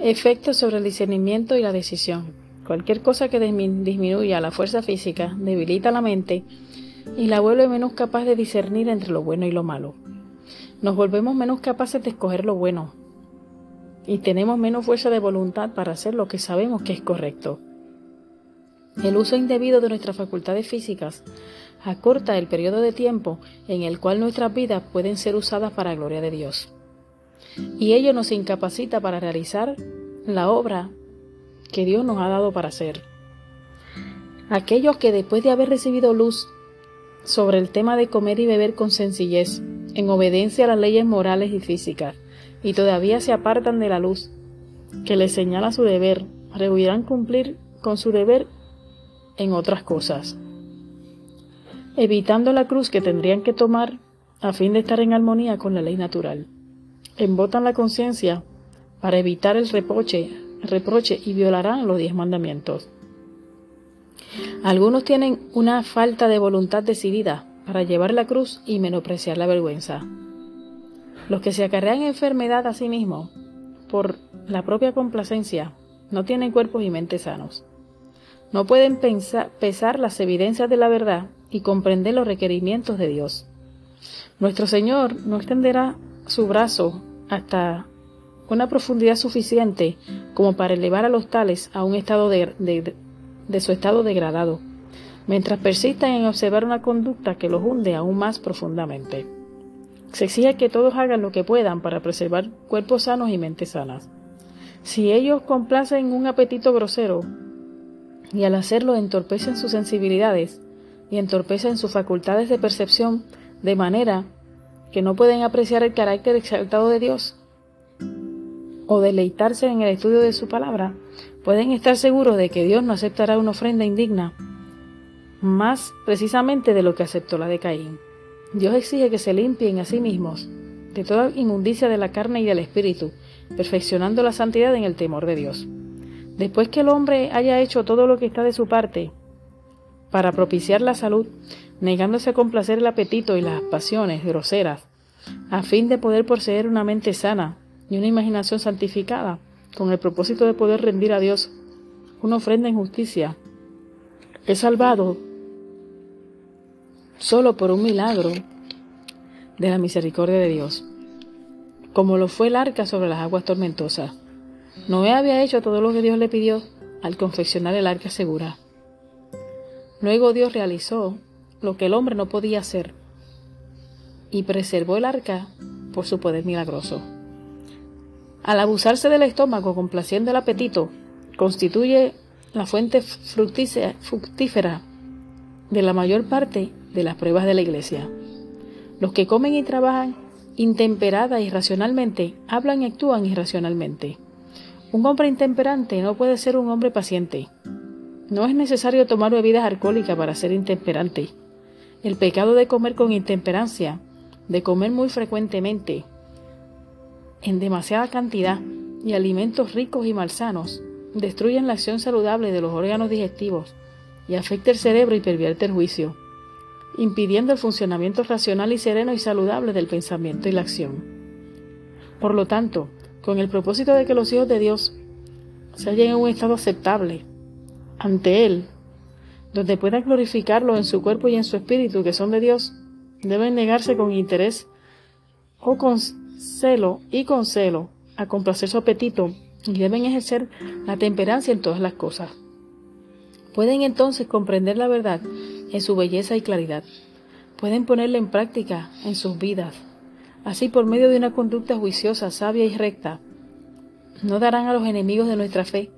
Efectos sobre el discernimiento y la decisión. Cualquier cosa que disminuya la fuerza física debilita la mente y la vuelve menos capaz de discernir entre lo bueno y lo malo. Nos volvemos menos capaces de escoger lo bueno y tenemos menos fuerza de voluntad para hacer lo que sabemos que es correcto. El uso indebido de nuestras facultades físicas acorta el periodo de tiempo en el cual nuestras vidas pueden ser usadas para la gloria de Dios. Y ello nos incapacita para realizar la obra que Dios nos ha dado para hacer. Aquellos que después de haber recibido luz sobre el tema de comer y beber con sencillez, en obediencia a las leyes morales y físicas, y todavía se apartan de la luz que les señala su deber, rehuirán cumplir con su deber en otras cosas, evitando la cruz que tendrían que tomar a fin de estar en armonía con la ley natural. Embotan la conciencia para evitar el reproche, reproche y violarán los diez mandamientos. Algunos tienen una falta de voluntad decidida para llevar la cruz y menospreciar la vergüenza. Los que se acarrean enfermedad a sí mismos por la propia complacencia no tienen cuerpos y mentes sanos. No pueden pesar las evidencias de la verdad y comprender los requerimientos de Dios. Nuestro Señor no extenderá su brazo hasta una profundidad suficiente como para elevar a los tales a un estado de, su estado degradado, mientras persistan en observar una conducta que los hunde aún más profundamente. Se exige que todos hagan lo que puedan para preservar cuerpos sanos y mentes sanas. Si ellos complacen un apetito grosero, y al hacerlo entorpecen sus sensibilidades y entorpecen sus facultades de percepción de manera que no pueden apreciar el carácter exaltado de Dios o deleitarse en el estudio de su palabra, pueden estar seguros de que Dios no aceptará una ofrenda indigna, más precisamente de lo que aceptó la de Caín. Dios exige que se limpien a sí mismos de toda inmundicia de la carne y del espíritu, perfeccionando la santidad en el temor de Dios. Después que el hombre haya hecho todo lo que está de su parte para propiciar la salud, negándose a complacer el apetito y las pasiones groseras, a fin de poder poseer una mente sana y una imaginación santificada, con el propósito de poder rendir a Dios una ofrenda en justicia, es salvado solo por un milagro de la misericordia de Dios, como lo fue el arca sobre las aguas tormentosas. Noé había hecho todo lo que Dios le pidió al confeccionar el arca segura. Luego Dios realizó lo que el hombre no podía hacer y preservó el arca por su poder milagroso. Al abusarse del estómago complaciendo el apetito, constituye la fuente fructífera de la mayor parte de las pruebas de la iglesia. Los que comen y trabajan intemperada y irracionalmente hablan y actúan irracionalmente. Un hombre intemperante no puede ser un hombre paciente. No es necesario tomar bebidas alcohólicas para ser intemperante. El pecado de comer con intemperancia, de comer muy frecuentemente, en demasiada cantidad y alimentos ricos y malsanos, destruyen la acción saludable de los órganos digestivos y afecta el cerebro y pervierte el juicio, impidiendo el funcionamiento racional y sereno y saludable del pensamiento y la acción. Por lo tanto, con el propósito de que los hijos de Dios se hallen en un estado aceptable ante Él, donde puedan glorificarlo en su cuerpo y en su espíritu, que son de Dios, deben negarse con interés o con celo y con celo a complacer su apetito y deben ejercer la temperancia en todas las cosas. Pueden entonces comprender la verdad en su belleza y claridad. Pueden ponerla en práctica en sus vidas Así, por medio de una conducta juiciosa, sabia y recta, no darán a los enemigos de nuestra fe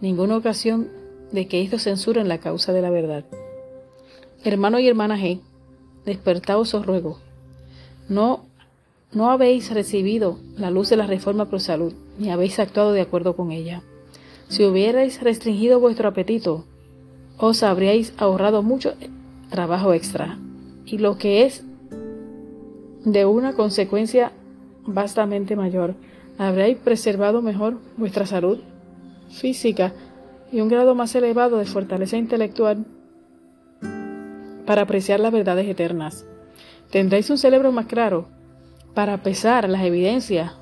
ninguna ocasión de que estos censuren la causa de la verdad. Hermano y hermana G, despertaos os ruego. No, no habéis recibido la luz de la reforma pro salud, ni habéis actuado de acuerdo con ella. Si hubierais restringido vuestro apetito, os habríais ahorrado mucho trabajo extra. Y lo que es de una consecuencia vastamente mayor. Habréis preservado mejor vuestra salud física y un grado más elevado de fortaleza intelectual para apreciar las verdades eternas. Tendréis un cerebro más claro para pesar las evidencias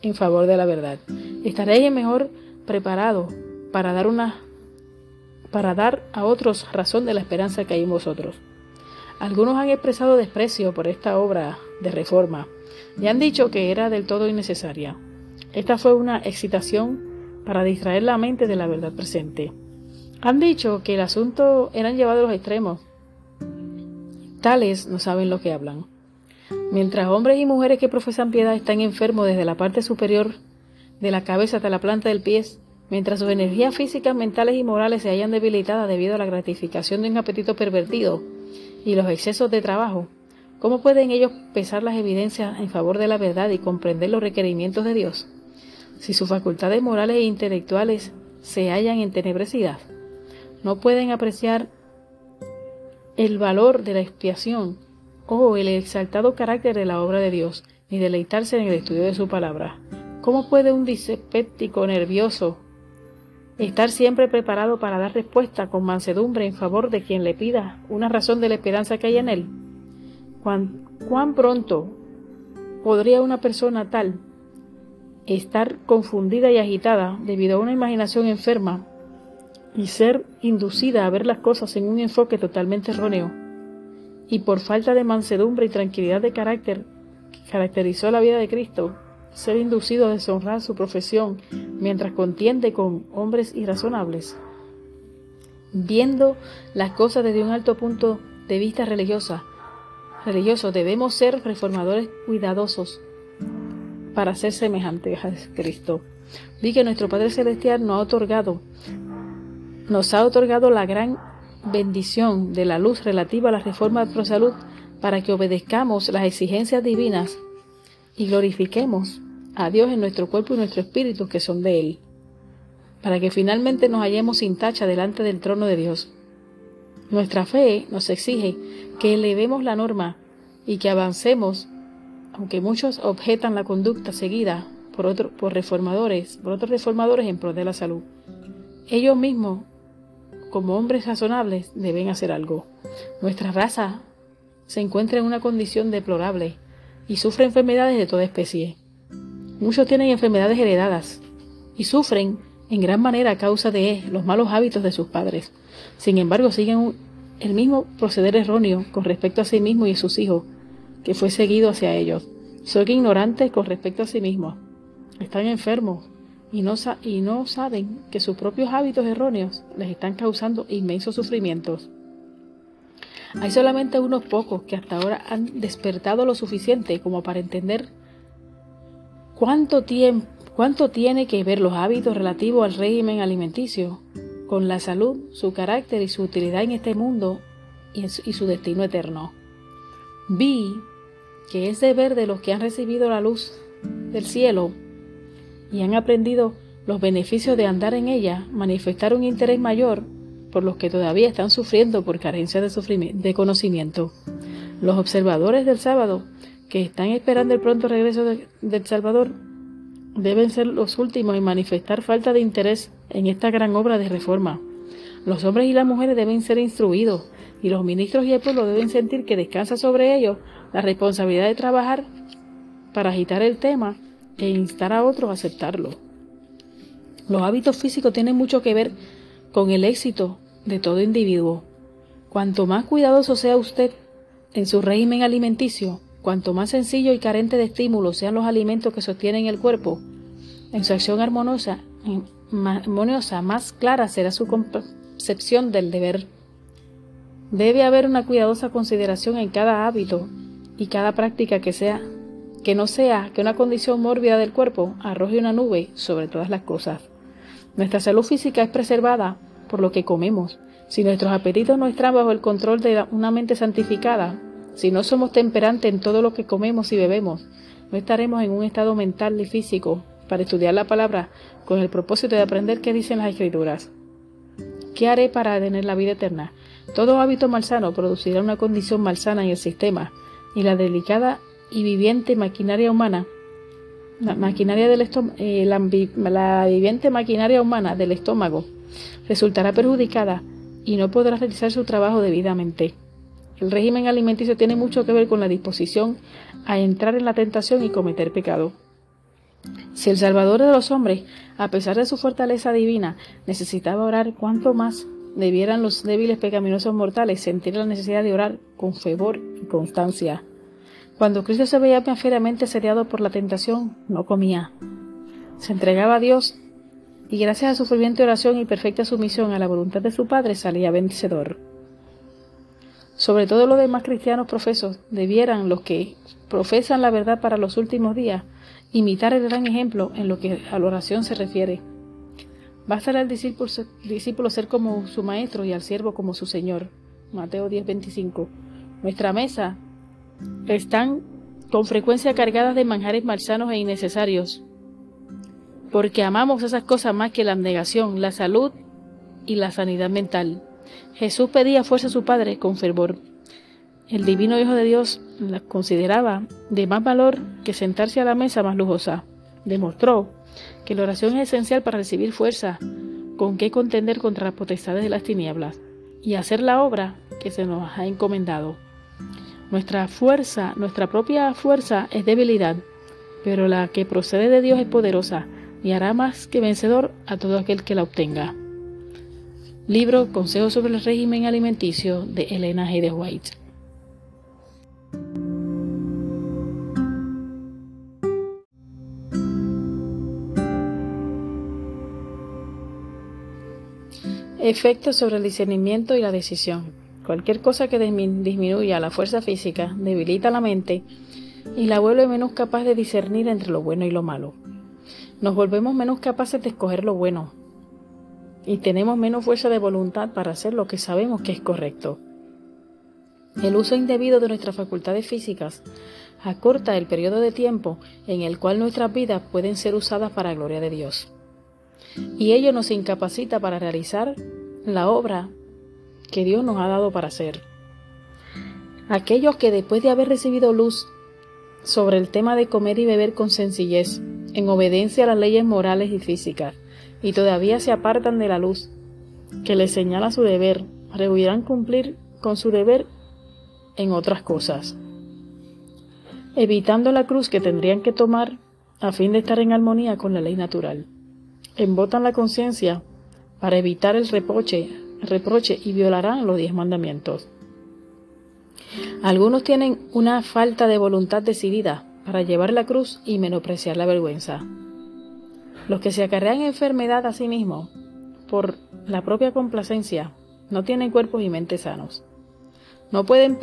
en favor de la verdad estaréis mejor preparados para dar una para dar a otros razón de la esperanza que hay en vosotros. Algunos han expresado desprecio por esta obra de reforma y han dicho que era del todo innecesaria. Esta fue una excitación para distraer la mente de la verdad presente. Han dicho que el asunto eran llevado a los extremos. Tales no saben lo que hablan. Mientras hombres y mujeres que profesan piedad están enfermos desde la parte superior de la cabeza hasta la planta del pie, mientras sus energías físicas, mentales y morales se hayan debilitadas debido a la gratificación de un apetito pervertido y los excesos de trabajo, ¿cómo pueden ellos pesar las evidencias en favor de la verdad y comprender los requerimientos de Dios? Si sus facultades morales e intelectuales se hallan en tenebrecidad, no pueden apreciar el valor de la expiación o el exaltado carácter de la obra de Dios, ni deleitarse en el estudio de su palabra. ¿Cómo puede un diséptico nervioso estar siempre preparado para dar respuesta con mansedumbre en favor de quien le pida una razón de la esperanza que hay en él? ¿Cuán, cuán pronto podría una persona tal estar confundida y agitada debido a una imaginación enferma y ser inducida a ver las cosas en un enfoque totalmente erróneo? y por falta de mansedumbre y tranquilidad de carácter que caracterizó la vida de Cristo, ser inducido a deshonrar su profesión mientras contiende con hombres irrazonables. Viendo las cosas desde un alto punto de vista religiosa, religioso, debemos ser reformadores cuidadosos para ser semejantes a Cristo. Vi que nuestro Padre Celestial nos ha otorgado, nos ha otorgado la gran bendición de la luz relativa a la reforma de salud para que obedezcamos las exigencias divinas y glorifiquemos a Dios en nuestro cuerpo y nuestro espíritu que son de Él, para que finalmente nos hallemos sin tacha delante del trono de Dios. Nuestra fe nos exige que elevemos la norma y que avancemos, aunque muchos objetan la conducta seguida por, por reformadores, por otros reformadores en pro de la salud. Ellos mismos como hombres razonables, deben hacer algo. Nuestra raza se encuentra en una condición deplorable y sufre enfermedades de toda especie. Muchos tienen enfermedades heredadas y sufren en gran manera a causa de los malos hábitos de sus padres. Sin embargo, siguen el mismo proceder erróneo con respecto a sí mismos y a sus hijos que fue seguido hacia ellos. Son ignorantes con respecto a sí mismos. Están enfermos, y no, y no saben que sus propios hábitos erróneos les están causando inmensos sufrimientos. Hay solamente unos pocos que hasta ahora han despertado lo suficiente como para entender cuánto, tiempo, cuánto tiene que ver los hábitos relativos al régimen alimenticio con la salud, su carácter y su utilidad en este mundo y, y su destino eterno. Vi que es deber de los que han recibido la luz del cielo y han aprendido los beneficios de andar en ella, manifestar un interés mayor por los que todavía están sufriendo por carencia de, de conocimiento. Los observadores del sábado, que están esperando el pronto regreso del Salvador, deben ser los últimos en manifestar falta de interés en esta gran obra de reforma. Los hombres y las mujeres deben ser instruidos y los ministros y el pueblo deben sentir que descansa sobre ellos la responsabilidad de trabajar para agitar el tema e instar a otros a aceptarlo. Los hábitos físicos tienen mucho que ver con el éxito de todo individuo. Cuanto más cuidadoso sea usted en su régimen alimenticio, cuanto más sencillo y carente de estímulos sean los alimentos que sostienen el cuerpo, en su acción armoniosa, armoniosa más clara será su concepción del deber. Debe haber una cuidadosa consideración en cada hábito y cada práctica que sea que no sea que una condición mórbida del cuerpo arroje una nube sobre todas las cosas. Nuestra salud física es preservada por lo que comemos. Si nuestros apetitos no están bajo el control de una mente santificada, si no somos temperantes en todo lo que comemos y bebemos, no estaremos en un estado mental y físico para estudiar la palabra con el propósito de aprender qué dicen las escrituras. ¿Qué haré para tener la vida eterna? Todo hábito malsano producirá una condición malsana en el sistema, y la delicada y viviente maquinaria humana, la maquinaria del eh, la, viviente maquinaria humana del estómago resultará perjudicada y no podrá realizar su trabajo debidamente. El régimen alimenticio tiene mucho que ver con la disposición a entrar en la tentación y cometer pecado. Si el Salvador de los hombres, a pesar de su fortaleza divina, necesitaba orar, ¿cuánto más debieran los débiles pecaminosos mortales sentir la necesidad de orar con fervor y constancia? Cuando Cristo se veía feriamente asediado por la tentación, no comía. Se entregaba a Dios y gracias a su ferviente oración y perfecta sumisión a la voluntad de su Padre salía vencedor. Sobre todo los demás cristianos profesos debieran los que profesan la verdad para los últimos días imitar el gran ejemplo en lo que a la oración se refiere. Basta al discípulo, discípulo ser como su maestro y al siervo como su señor. Mateo 10:25. Nuestra mesa están con frecuencia cargadas de manjares malsanos e innecesarios, porque amamos esas cosas más que la abnegación, la salud y la sanidad mental. Jesús pedía fuerza a su Padre con fervor. El divino Hijo de Dios la consideraba de más valor que sentarse a la mesa más lujosa. Demostró que la oración es esencial para recibir fuerza con que contender contra las potestades de las tinieblas y hacer la obra que se nos ha encomendado. Nuestra fuerza, nuestra propia fuerza es debilidad, pero la que procede de Dios es poderosa y hará más que vencedor a todo aquel que la obtenga. Libro Consejos sobre el régimen alimenticio de Elena G. White. Efectos sobre el discernimiento y la decisión. Cualquier cosa que disminuya la fuerza física debilita la mente y la vuelve menos capaz de discernir entre lo bueno y lo malo. Nos volvemos menos capaces de escoger lo bueno y tenemos menos fuerza de voluntad para hacer lo que sabemos que es correcto. El uso indebido de nuestras facultades físicas acorta el periodo de tiempo en el cual nuestras vidas pueden ser usadas para la gloria de Dios y ello nos incapacita para realizar la obra que Dios nos ha dado para hacer. Aquellos que después de haber recibido luz sobre el tema de comer y beber con sencillez, en obediencia a las leyes morales y físicas, y todavía se apartan de la luz que les señala su deber, rehuirán cumplir con su deber en otras cosas, evitando la cruz que tendrían que tomar a fin de estar en armonía con la ley natural embotan la conciencia para evitar el reproche, reproche y violarán los diez mandamientos. Algunos tienen una falta de voluntad decidida para llevar la cruz y menospreciar la vergüenza. Los que se acarrean enfermedad a sí mismos por la propia complacencia no tienen cuerpos y mentes sanos. No pueden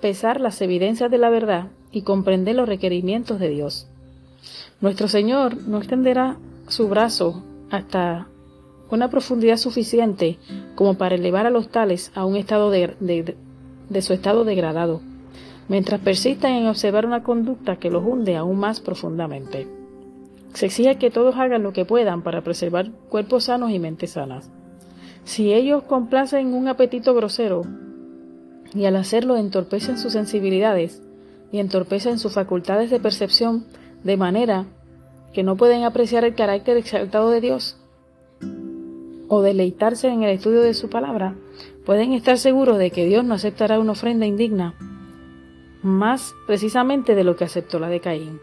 pesar las evidencias de la verdad y comprender los requerimientos de Dios. Nuestro Señor no extenderá su brazo hasta una profundidad suficiente como para elevar a los tales a un estado de, su estado degradado, mientras persistan en observar una conducta que los hunde aún más profundamente. Se exige que todos hagan lo que puedan para preservar cuerpos sanos y mentes sanas. Si ellos complacen un apetito grosero y al hacerlo entorpecen sus sensibilidades y entorpecen sus facultades de percepción de manera que no pueden apreciar el carácter exaltado de Dios o deleitarse en el estudio de su palabra, pueden estar seguros de que Dios no aceptará una ofrenda indigna, más precisamente de lo que aceptó la de Caín.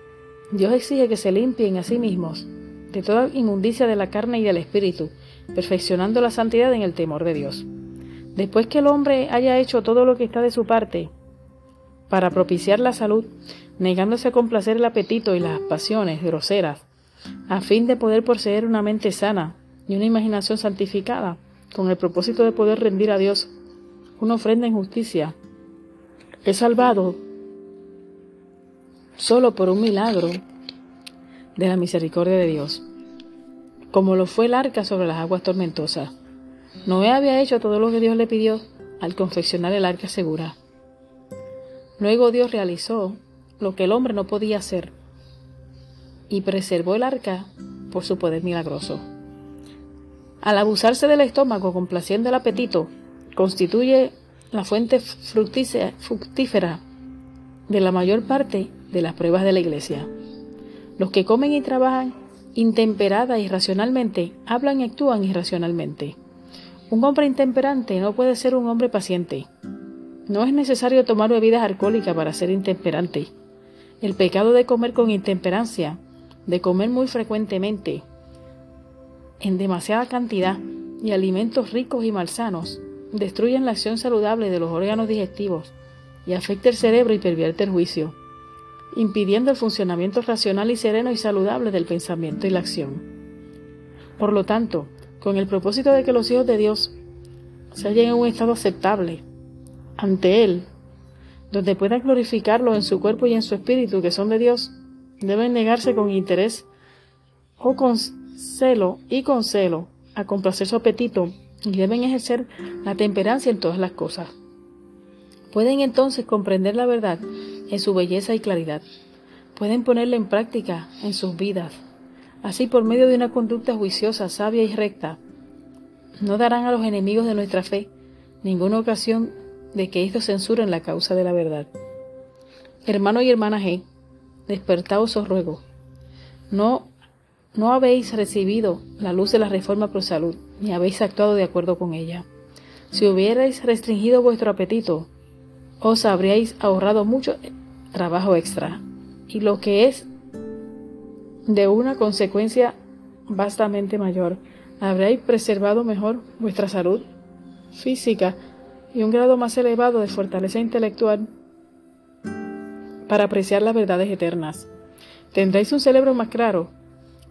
Dios exige que se limpien a sí mismos de toda inmundicia de la carne y del espíritu, perfeccionando la santidad en el temor de Dios. Después que el hombre haya hecho todo lo que está de su parte para propiciar la salud, negándose a complacer el apetito y las pasiones groseras, a fin de poder poseer una mente sana y una imaginación santificada, con el propósito de poder rendir a Dios una ofrenda en justicia. Es salvado solo por un milagro de la misericordia de Dios, como lo fue el arca sobre las aguas tormentosas. Noé había hecho todo lo que Dios le pidió al confeccionar el arca segura. Luego Dios realizó lo que el hombre no podía hacer, y preservó el arca por su poder milagroso. Al abusarse del estómago complaciendo el apetito, constituye la fuente fructífera de la mayor parte de las pruebas de la iglesia. Los que comen y trabajan intemperada y irracionalmente hablan y actúan irracionalmente. Un hombre intemperante no puede ser un hombre paciente. No es necesario tomar bebidas alcohólicas para ser intemperante. El pecado de comer con intemperancia de comer muy frecuentemente, en demasiada cantidad, y alimentos ricos y malsanos, destruyen la acción saludable de los órganos digestivos y afecta el cerebro y pervierte el juicio, impidiendo el funcionamiento racional y sereno y saludable del pensamiento y la acción. Por lo tanto, con el propósito de que los hijos de Dios se hallen en un estado aceptable ante Él, donde puedan glorificarlo en su cuerpo y en su espíritu, que son de Dios, deben negarse con interés o con celo y con celo a complacer su apetito y deben ejercer la temperancia en todas las cosas. Pueden entonces comprender la verdad en su belleza y claridad. Pueden ponerla en práctica en sus vidas. Así, por medio de una conducta juiciosa, sabia y recta, no darán a los enemigos de nuestra fe ninguna ocasión de que estos censuren la causa de la verdad. Hermano y hermana G, despertaos os ruego. No, no habéis recibido la luz de la reforma pro salud, ni habéis actuado de acuerdo con ella. Si hubierais restringido vuestro apetito, os habríais ahorrado mucho trabajo extra, y lo que es de una consecuencia vastamente mayor, habréis preservado mejor vuestra salud física y un grado más elevado de fortaleza intelectual para apreciar las verdades eternas. Tendréis un cerebro más claro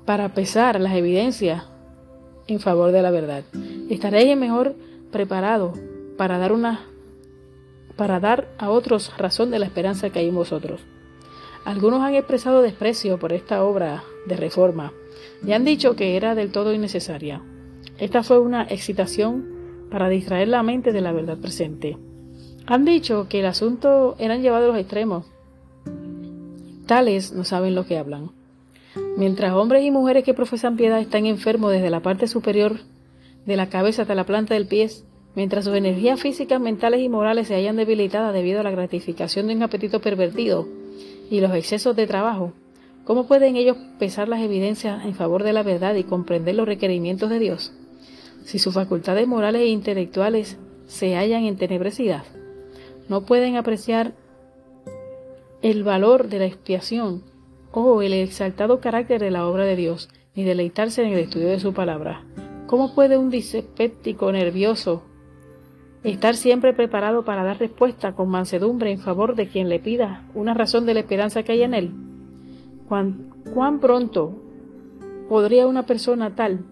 para pesar las evidencias en favor de la verdad. Estaréis mejor preparado para dar una para dar a otros razón de la esperanza que hay en vosotros. Algunos han expresado desprecio por esta obra de reforma y han dicho que era del todo innecesaria. Esta fue una excitación para distraer la mente de la verdad presente. Han dicho que el asunto eran llevado a los extremos. Tales no saben lo que hablan. Mientras hombres y mujeres que profesan piedad están enfermos desde la parte superior de la cabeza hasta la planta del pie, mientras sus energías físicas, mentales y morales se hayan debilitadas debido a la gratificación de un apetito pervertido y los excesos de trabajo, ¿cómo pueden ellos pesar las evidencias en favor de la verdad y comprender los requerimientos de Dios? Si sus facultades morales e intelectuales se hallan en tenebrecidad, no pueden apreciar el valor de la expiación o el exaltado carácter de la obra de Dios, ni deleitarse en el estudio de su palabra. ¿Cómo puede un dispéptico nervioso estar siempre preparado para dar respuesta con mansedumbre en favor de quien le pida una razón de la esperanza que hay en él? ¿Cuán, cuán pronto podría una persona tal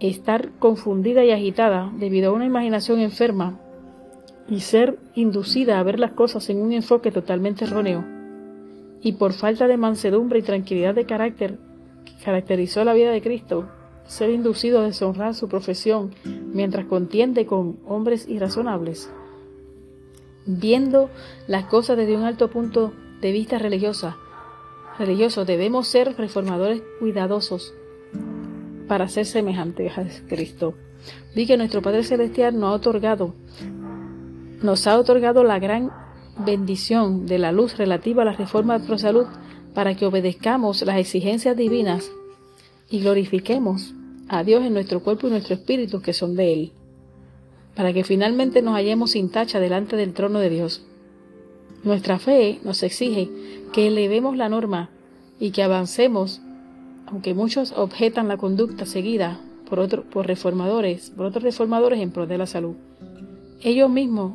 estar confundida y agitada debido a una imaginación enferma y ser inducida a ver las cosas en un enfoque totalmente erróneo, y por falta de mansedumbre y tranquilidad de carácter que caracterizó la vida de Cristo, ser inducido a deshonrar su profesión mientras contiende con hombres irrazonables. Viendo las cosas desde un alto punto de vista religiosa, religioso debemos ser reformadores cuidadosos para ser semejantes a Cristo. Vi que nuestro Padre Celestial nos ha otorgado, nos ha otorgado la gran bendición de la luz relativa a la reforma de salud para que obedezcamos las exigencias divinas y glorifiquemos a Dios en nuestro cuerpo y nuestro espíritu que son de Él, para que finalmente nos hallemos sin tacha delante del trono de Dios. Nuestra fe nos exige que elevemos la norma y que avancemos aunque muchos objetan la conducta seguida por, por reformadores, por otros reformadores en pro de la salud. Ellos mismos,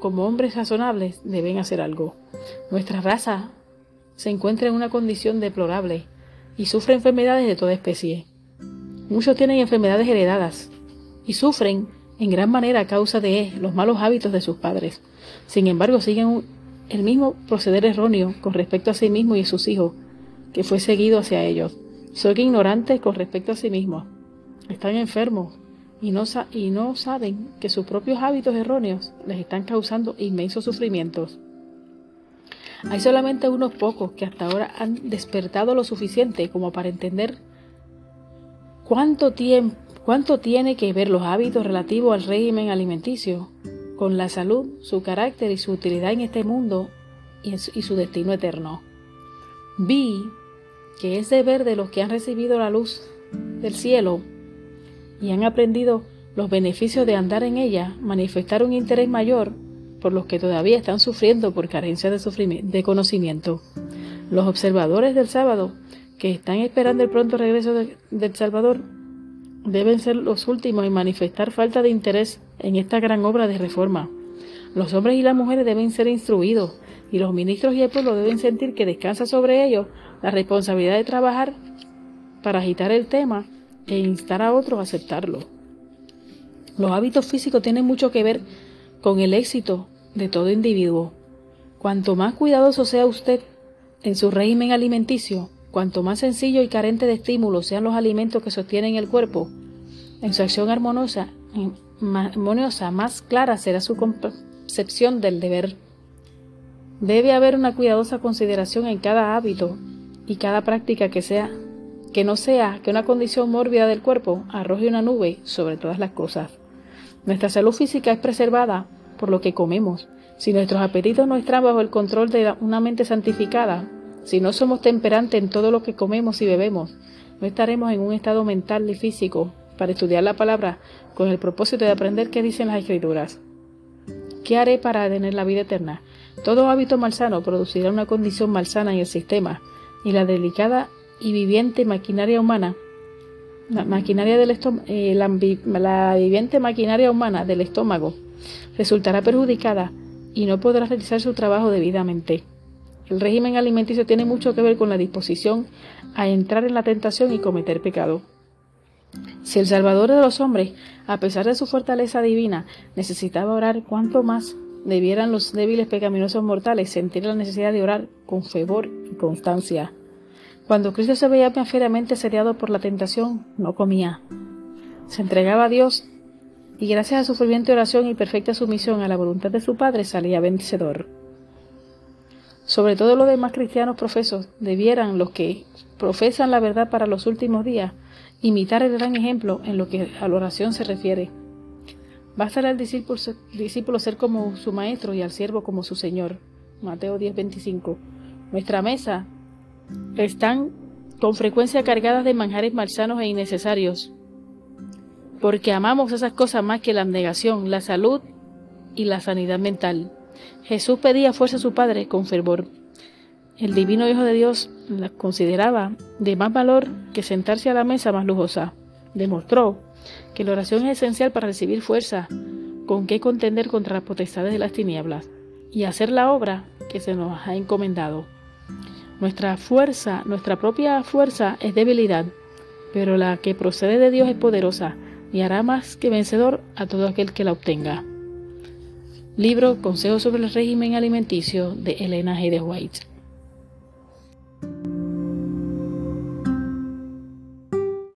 como hombres razonables, deben hacer algo. Nuestra raza se encuentra en una condición deplorable y sufre enfermedades de toda especie. Muchos tienen enfermedades heredadas y sufren en gran manera a causa de los malos hábitos de sus padres. Sin embargo, siguen el mismo proceder erróneo con respecto a sí mismos y a sus hijos, que fue seguido hacia ellos. Son ignorantes con respecto a sí mismos. Están enfermos y no, y no saben que sus propios hábitos erróneos les están causando inmensos sufrimientos. Hay solamente unos pocos que hasta ahora han despertado lo suficiente como para entender cuánto, tiempo, cuánto tiene que ver los hábitos relativos al régimen alimenticio con la salud, su carácter y su utilidad en este mundo y, su destino eterno. Vi que es deber de los que han recibido la luz del cielo y han aprendido los beneficios de andar en ella, manifestar un interés mayor por los que todavía están sufriendo por carencia de, de conocimiento. Los observadores del sábado que están esperando el pronto regreso del Salvador deben ser los últimos en manifestar falta de interés en esta gran obra de reforma. Los hombres y las mujeres deben ser instruidos y los ministros y el pueblo deben sentir que descansa sobre ellos la responsabilidad de trabajar para agitar el tema e instar a otros a aceptarlo. Los hábitos físicos tienen mucho que ver con el éxito de todo individuo. Cuanto más cuidadoso sea usted en su régimen alimenticio, cuanto más sencillo y carente de estímulos sean los alimentos que sostienen el cuerpo, en su acción armoniosa, más clara será su concepción del deber. Debe haber una cuidadosa consideración en cada hábito y cada práctica que sea que no sea que una condición mórbida del cuerpo arroje una nube sobre todas las cosas. Nuestra salud física es preservada por lo que comemos. Si nuestros apetitos no están bajo el control de una mente santificada, si no somos temperantes en todo lo que comemos y bebemos, no estaremos en un estado mental y físico para estudiar la palabra con el propósito de aprender qué dicen las escrituras. ¿Qué haré para tener la vida eterna? Todo hábito malsano producirá una condición malsana en el sistema, y la delicada y viviente maquinaria humana, la, maquinaria del eh, la, viviente maquinaria humana del estómago resultará perjudicada y no podrá realizar su trabajo debidamente. El régimen alimenticio tiene mucho que ver con la disposición a entrar en la tentación y cometer pecado. Si el Salvador de los hombres, a pesar de su fortaleza divina, necesitaba orar, ¿cuánto más debieran los débiles pecaminosos mortales sentir la necesidad de orar con fervor y constancia? Cuando Cristo se veía fieramente asediado por la tentación, no comía. Se entregaba a Dios y gracias a su ferviente oración y perfecta sumisión a la voluntad de su Padre salía vencedor. Sobre todo los demás cristianos profesos debieran los que profesan la verdad para los últimos días imitar el gran ejemplo en lo que a la oración se refiere. Basta al discípulo, discípulo ser como su maestro y al siervo como su señor. Mateo 10:25. Nuestra mesa están con frecuencia cargadas de manjares malsanos e innecesarios, porque amamos esas cosas más que la abnegación, la salud y la sanidad mental. Jesús pedía fuerza a su Padre con fervor. El divino Hijo de Dios la consideraba de más valor que sentarse a la mesa más lujosa. Demostró que la oración es esencial para recibir fuerza con que contender contra las potestades de las tinieblas y hacer la obra que se nos ha encomendado. Nuestra fuerza, nuestra propia fuerza es debilidad, pero la que procede de Dios es poderosa y hará más que vencedor a todo aquel que la obtenga. Libro Consejos sobre el régimen alimenticio de Elena G. de White.